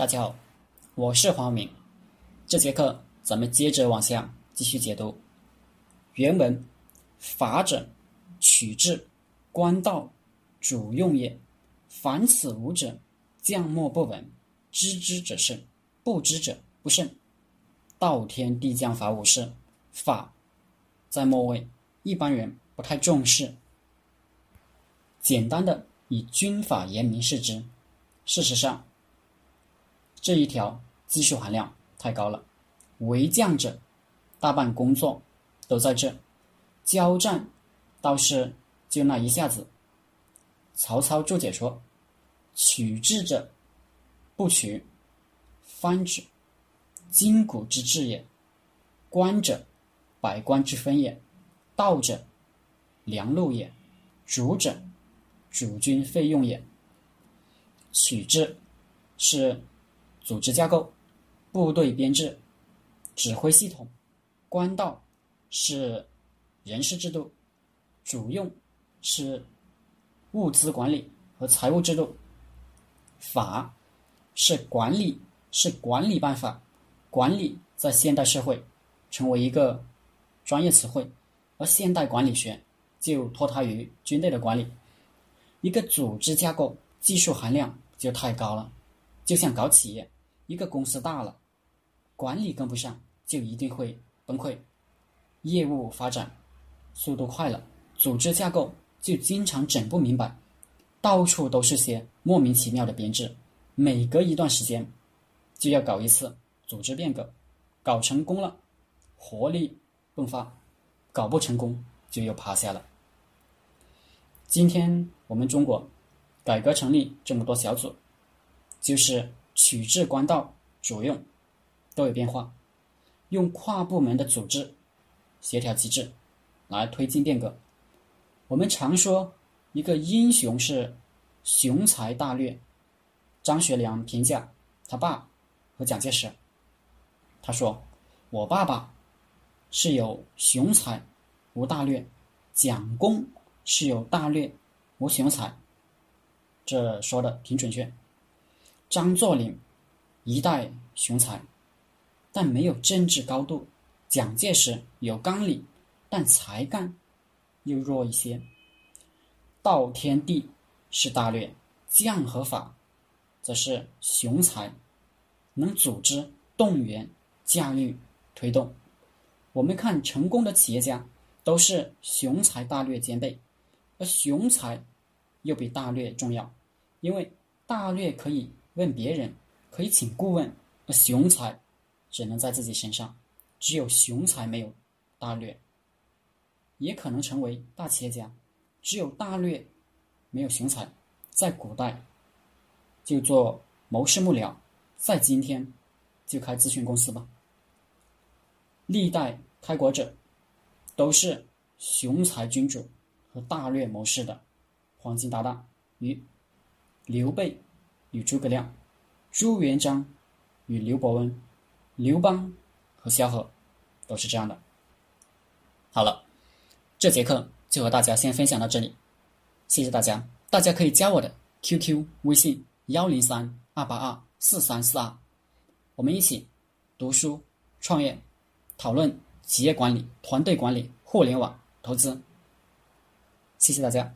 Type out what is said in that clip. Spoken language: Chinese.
大家好，我是黄明。这节课咱们接着往下继续解读原文：法者，取之，官道，主用也。凡此五者，将莫不闻。知之者胜，不知者不胜。道天地将法五事，法在末位，一般人不太重视。简单的以军法严明视之。事实上，这一条技术含量太高了。为将者，大半工作都在这。交战倒是就那一下子。曹操注解说：“取智者，不取，方之，筋骨之治也；官者，百官之分也；道者，良路也；主者，主军费用也。取之是组织架构、部队编制、指挥系统；官道是人事制度；主用是物资管理和财务制度；法是管理，是管理办法。管理在现代社会成为一个专业词汇，而现代管理学就脱胎于军队的管理。一个组织架构技术含量就太高了，就像搞企业，一个公司大了，管理跟不上就一定会崩溃。业务发展速度快了，组织架构就经常整不明白，到处都是些莫名其妙的编制，每隔一段时间就要搞一次。组织变革，搞成功了，活力迸发；搞不成功，就又趴下了。今天我们中国改革成立这么多小组，就是取治官道主用都有变化，用跨部门的组织协调机制来推进变革。我们常说一个英雄是雄才大略。张学良评价他爸和蒋介石。他说：“我爸爸是有雄才无大略，蒋公是有大略无雄才。”这说的挺准确。张作霖一代雄才，但没有政治高度；蒋介石有纲领，但才干又弱一些。道天地是大略，将和法则是雄才，能组织动员。驾驭推动，我们看成功的企业家都是雄才大略兼备，而雄才又比大略重要，因为大略可以问别人，可以请顾问，而雄才只能在自己身上。只有雄才没有大略，也可能成为大企业家。只有大略没有雄才，在古代就做谋士幕僚，在今天就开咨询公司吧。历代开国者都是雄才君主和大略谋士的黄金搭档，与刘备与诸葛亮、朱元璋与刘伯温、刘邦和萧何都是这样的。好了，这节课就和大家先分享到这里，谢谢大家。大家可以加我的 QQ 微信幺零三二八二四三四二，我们一起读书创业。讨论企业管理、团队管理、互联网投资。谢谢大家。